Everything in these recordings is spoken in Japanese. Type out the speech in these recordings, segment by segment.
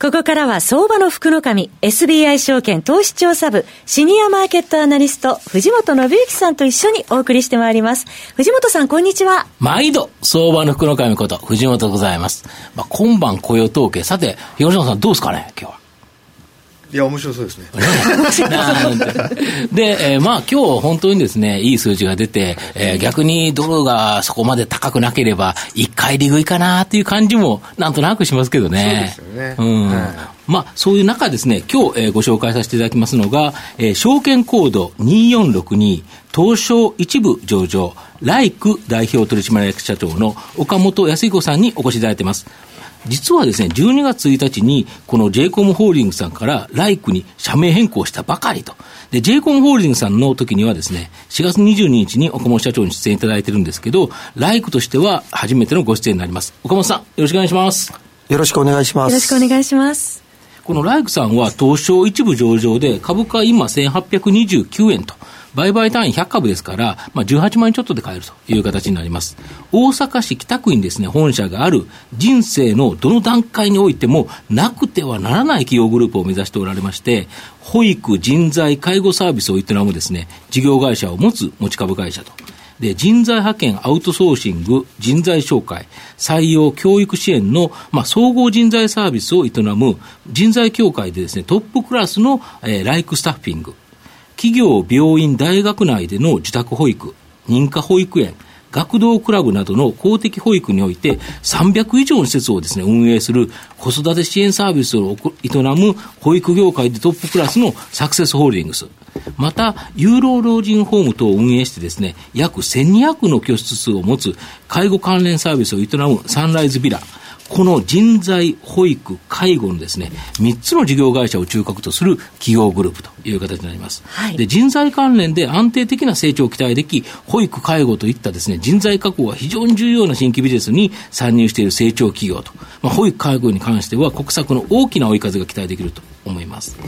ここからは相場の福の神、SBI 証券投資調査部、シニアマーケットアナリスト、藤本信之さんと一緒にお送りしてまいります。藤本さん、こんにちは。毎度、相場の福の神こと、藤本でございます。まあ、今晩雇用統計、さて、吉野さんどうですかね、今日は。いや、面白そうですね。で、えー、まあ今日本当にですね、いい数字が出て、えー、逆にドルがそこまで高くなければ、一回利食いかなっていう感じもなんとなくしますけどね。そうですよね。うん。はいまあ、そういう中ですね、今日、えー、ご紹介させていただきますのが、えー、証券コード2462、東証一部上場、ライク代表取締役社長の岡本康彦さんにお越しいただいています。実はですね、12月1日に、この j コムホールディングスさんからライクに社名変更したばかりと。で、j コムホールディングスさんの時にはですね、4月22日に岡本社長に出演いただいてるんですけど、ライクとしては初めてのご出演になります。岡本さん、よろしくお願いします。よろしくお願いします。よろしくお願いします。このライクさんは東証一部上場で株価今1829円と。売買単位100株ですから、まあ、18万円ちょっとで買えるという形になります。大阪市北区にですね、本社がある人生のどの段階においてもなくてはならない企業グループを目指しておられまして、保育、人材、介護サービスを営むですね、事業会社を持つ持ち株会社と。で、人材派遣、アウトソーシング、人材紹介、採用、教育支援の、まあ、総合人材サービスを営む人材協会でですね、トップクラスの、えー、ライクスタッフィング、企業、病院、大学内での自宅保育、認可保育園、学童クラブなどの公的保育において300以上の施設をですね、運営する子育て支援サービスを営む保育業界でトップクラスのサクセスホールディングス。また、有老老人ホーム等を運営してですね、約1200の居室数を持つ介護関連サービスを営むサンライズビラ。この人材、保育、介護のですね、3つの事業会社を中核とする企業グループという形になります。はい、で、人材関連で安定的な成長を期待でき、保育、介護といったですね、人材確保が非常に重要な新規ビジネスに参入している成長企業と。まあ、保育、介護に関しては国策の大きな追い風が期待できると思います。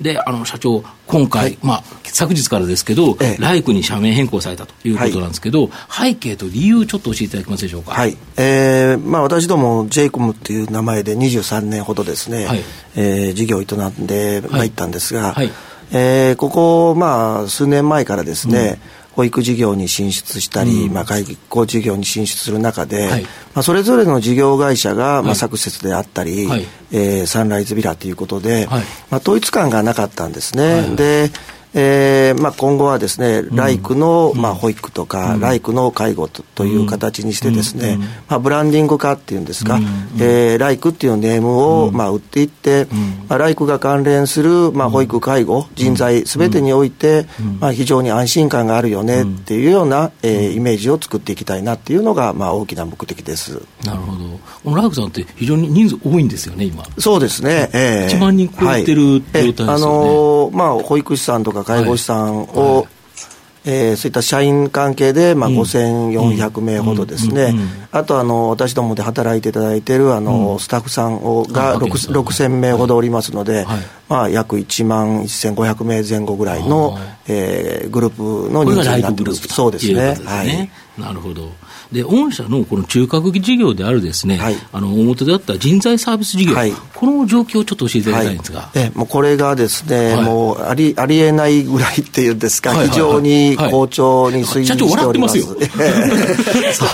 で、あの、社長、今回、はい、まあ、昨日からですけど、ええ、ライクに社名変更されたということなんですけど、はい、背景と理由、ちょっと教えていただけますでしょうか？はい。えー、まあ、私ども、j イコムっていう名前で23年ほどですね、はい、えー、事業を営んで参ったんですが、はい、はい、えー、ここ、まあ、数年前からですね、うん保育事業に進出したり、うん、まあ、外交事業に進出する中で、はい、まあ、それぞれの事業会社が、まあ、サクセスであったり、はい、えー、サンライズビラということで、はい、まあ、統一感がなかったんですね。でえーまあ、今後はですね、ライクの、まあ、保育とか、ライクの介護とという形にしてですね、まあ、ブランディング化っていうんですか、えー、ライクっていうネームを、まあ、売っていって、まあ、ライクが関連する、まあ、保育、介護、人材すべてにおいて、まあ、非常に安心感があるよねっていうような、えー、イメージを作っていきたいなっていうのが、まあ、大きな目的です。なるほど。このライクさんって非常に人数多いんですよね、今。そうですね。えー、1万人超えてる状態ですよね。はい、あのー、まあ、保育士さんとか介護士さんを、はい、えー、そういった社員関係で、まあ、5400名ほどですね、あとあの私どもで働いていただいているあの、うん、スタッフさんをが6000名ほどおりますので、はい、まあ、約1万1500名前後ぐらいの、えー、グループの人数になっているそうですね。はい、なるほど。で、御社のこの中核事業であるですね、はい、あの、表であった人材サービス事業、はい、この状況をちょっと教えていただきたいんですが。えもうこれがですね、もうあり、ありえないぐらいっていうんですか、非常に好調に推移しております。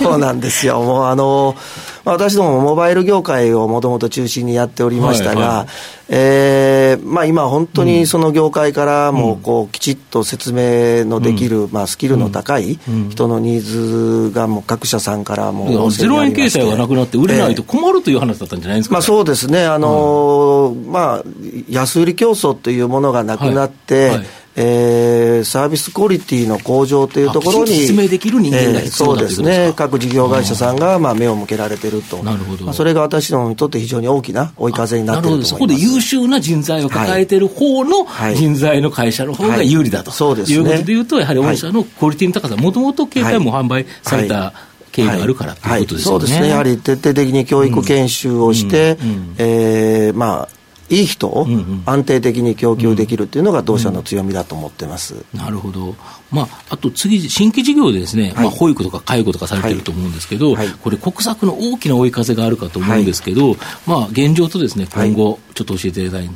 そうなんですよ。もうあの、私どもモバイル業界をもともと中心にやっておりましたが、はいはい、えー、まあ、今、本当にその業界からもこうきちっと説明のできる、まあ、スキルの高い人のニーズがもう各社さんからもゼロ円経済がなくなって売れないと困るという話だったんじゃないですか、まあ、そうですね、あのー、まあ、安売り競争というものがなくなって、はいはいえー、サービスクオリティの向上というところに、説明できる人間が必要だ、えー、そうですね、各事業会社さんがまあ目を向けられてると、なるほど。まあ、それが私どもにとって非常に大きな追い風になっていると思います。そこで優秀な人材を抱えている方の人材の会社の方が有利だと、はいはい、そうですね、い。うことでいうと、やはり御社のクオリティの高さ、もともと携帯も販売された、経緯があるからということですよね、はい。はい、そうですね、やはり徹底的に教育研修をして、うん。うん、えー、まあ、いい人を安定的に供給できるというのが同社の強みだと思ってます、なるほど、まあ、あと次、新規事業でですね、はい、まあ、保育とか介護とかされてると思うんですけど、はい、これ、国策の大きな追い風があるかと思うんですけど、はい、まあ、現状とですね今後、ちょっと教えていただき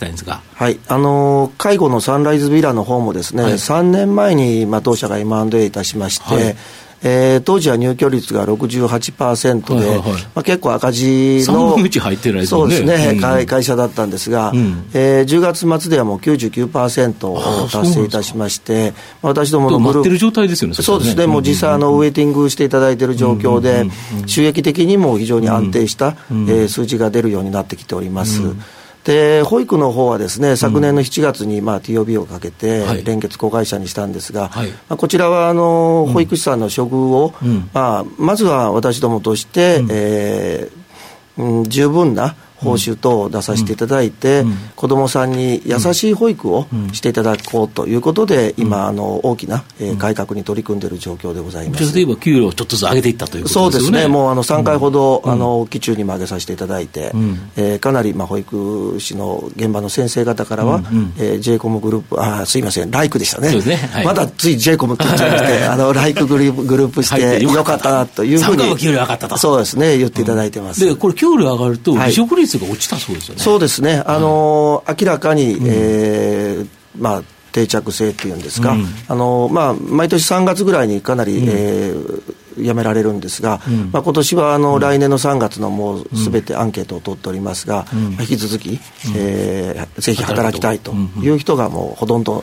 たいんです,、が、はい。あのー、介護のサンライズビラの方もですね、はい、3年前に、まあ、当社が M&A いたしまして、えー、当時は入居率が68%で、はいはいはい、まあ、結構赤字の、入ってる、ね、そうですね、うん、会社だったんですが、うん、えー、10月末ではもう99%を達成いたしまして、まあ、私どものグループ。る状態ですよね、そうですね、もう実際あの、ウェイティングしていただいている状況で、収益的にも非常に安定した、えー、数字が出るようになってきております。うんで保育の方はですね昨年の7月にまあ TOB をかけて連結子会社にしたんですが、はい、まあ、こちらはあの保育士さんの処遇を、うん、まあ、まずは私どもとして、うん、えー、うん、十分な報酬等を出させていただいて、うん、子どもさんに優しい保育をしていただこうということで、今、あの大きな、えー、改革に取り組んでいる状況でございます。例えば給料をちょっとずつ上げていったということですね。そうですね、もうあの3回ほど、あの期中にも上げさせていただいて、うん、えー、かなり、まあ、保育士の現場の先生方からは、うん。うん、えー、 Jコムグループ、あすいません、ライクでしたね。ね。はい、まだつい j コムって言っちゃいまして、あのライクグループしてよかった。なというふうに、給料上がったと。そうですね、言っていただいてます。で、これ、給料上がると、離職率が落ちたそうですよね。そうですね、あのー、明らかに、うん、えー、まあ、定着性っていうんですか、うん、あのまあ、毎年3月ぐらいにかなり、うん、えー、やめられるんですが、うん、まあ、今年はあの、来年の3月のもうすべてアンケートを取っておりますが、まあ、引き続き、うん、えー、ぜひ働きたいという人がもうほとんどっ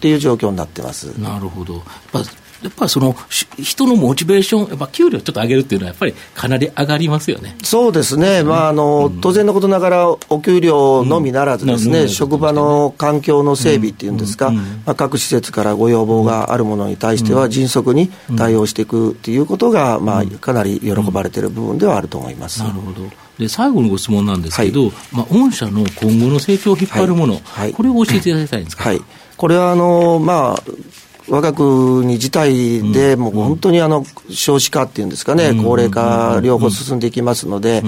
ていう状況になってます。なるほどやっぱりその人のモチベーション、やっぱ給料ちょっと上げるっていうのは、やっぱりかなり上がりますよね。そうですね、まああの、当然のことながら、お給料のみならずですね、職場の環境の整備っていうんですか、まあ、各施設からご要望があるものに対しては、迅速に対応していくっていうことが、まあ、かなり喜ばれている部分ではあると思います。なるほど。で最後のご質問なんですけど、はい、まあ、御社の今後の成長を引っ張るもの、はい。はい、これを教えていただきたいんですか。はい、これはあの、まあ我が国自体で、もう本当にあの少子化っていうんですかね、高齢化、両方進んでいきますので、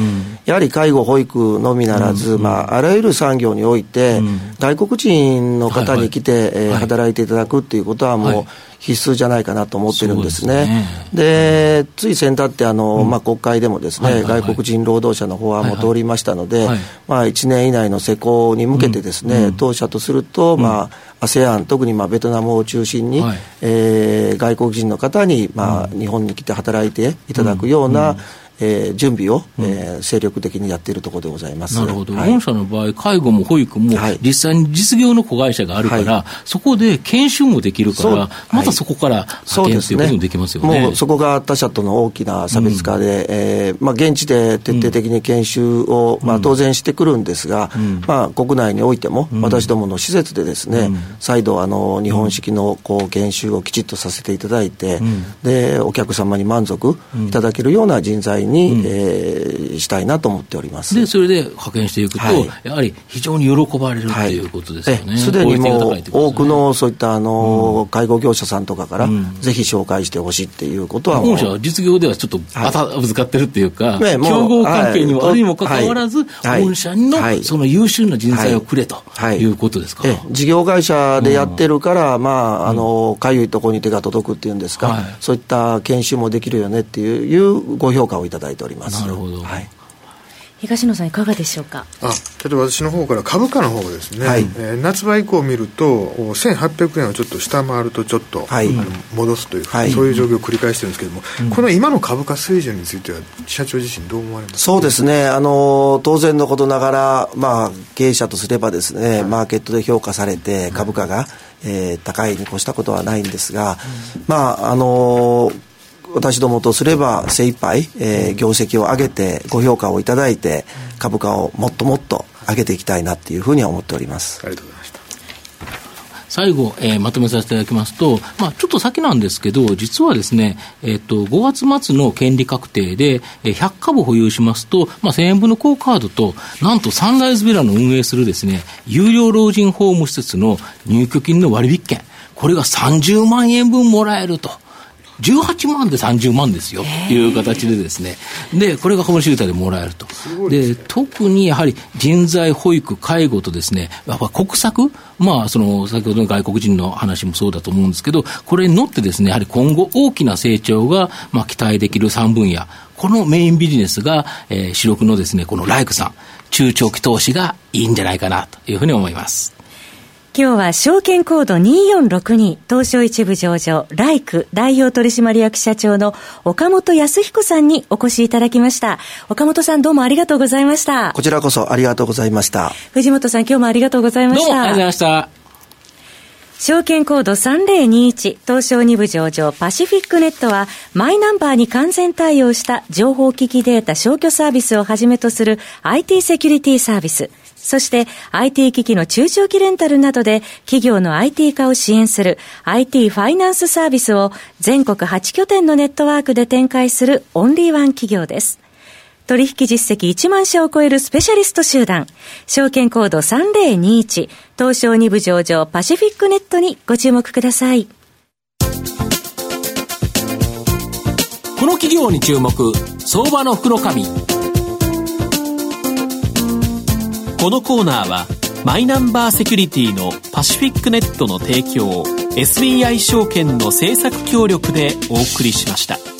やはり介護、保育のみならず、まあ、あらゆる産業において、外国人の方に来て、え働いていただくっていうことは、もう必須じゃないかなと思ってるんですね。で、ね、つい先だってあの、まあ、国会でもですね、外国人労働者の法案も通りましたので、まあ、1年以内の施行に向けてですね、当社とすると、まあ、ASEAN、特にまあベトナムを中心に、はい、えー、外国人の方に、まあ、日本に来て働いていただくような、うんえー、準備を、うん、えー、精力的にやっているところでございます。なるほど、はい、御社の場合、介護も保育も、実際に実業の子会社があるから、はい、そこで研修もできるから、またそこから派遣ということもできますよね、もうそこが他社との大きな差別化で、うん、えー、まあ、現地で徹底的に研修を、まあ、当然してくるんですが、うん、まあ、国内においても、私どもの施設でですね、再度あの日本式のこう研修をきちっとさせていただいて、でお客様に満足いただけるような人材に、うん、えー、したいなと思っております。でそれで派遣していくと、はい、やはり非常に喜ばれる、はい、とい。うことですよね。すでにもう多くのそういったあの、うん、介護業者さんとかから、うん、ぜひ紹介してほしいっていうことは本社は実業ではちょっとあたぶつかってるっていうか、ね、競合関係にもあるにもかかわらず、本社のその優秀な人材をくれとい。うことですか、事業会社でやってるから、まああのかゆいところに手が届くっていうんですか、そういった研修もできるよねっていうご評価をいただいております。なるほど。はい。東野さんいかがでしょうか？あ例えば私の方から株価の方ですね、はい、えー、夏場以降見ると1800円をちょっと下回るとちょっと、はい、あの戻すというか、はい、そういう状況を繰り返してるんですけれども、うん、この今の株価水準については社長自身どう思われますそうですね。あの当然のことながら、まあ、経営者とすればですね、マーケットで評価されて株価が、えー、高いに越したことはないんですが、うん、まああの私どもとすれば精一杯、えー、業績を上げてご評価をいただいて株価をもっともっと上げていきたいなっていうふうには思っておりますありがとうございました最後、えー、まとめさせていただきますと、まあ、ちょっと先なんですけど、実はですね、えっ、ー、と、5月末の権利確定で、えー、100株保有しますと、まあ、1000円分の高カードと、なんとサンライズビラの運営するですね、有料老人ホーム施設の入居金の割引券、これが30万円分もらえると。18万で30万ですよ、という形でですね。で、これが保護手でもらえると。で、特にやはり人材保育、介護とですね、やっぱ国策？まあ、その、先ほどの外国人の話もそうだと思うんですけど、これに乗ってですね、やはり今後大きな成長が、まあ、期待できる3分野、このメインビジネスが、えー、主力のですね、このライクさん、中長期投資がいいんじゃないかなというふうに思います。今日は証券コード2462東証一部上場ライク代表取締役社長の岡本康彦さんにお越しいただきました。岡本さんどうもありがとうございました。こちらこそありがとうございました。藤本さん今日もありがとうございました。どうもありがとうございました。証券コード3021東証2部上場パシフィックネットはマイナンバーに完全対応した情報機器データ消去サービスをはじめとする IT セキュリティサービスそして IT 機器の中長期レンタルなどで企業の IT 化を支援する IT ファイナンスサービスを全国8拠点のネットワークで展開するオンリーワン企業です。取引実績1万社を超えるスペシャリスト集団、証券コード3021、東証2部上場パシフィックネットにご注目ください。この企業に注目、相場の袋紙。このコーナーはマイナンバーセキュリティのパシフィックネットの提供 SBI 証券の政策協力でお送りしました。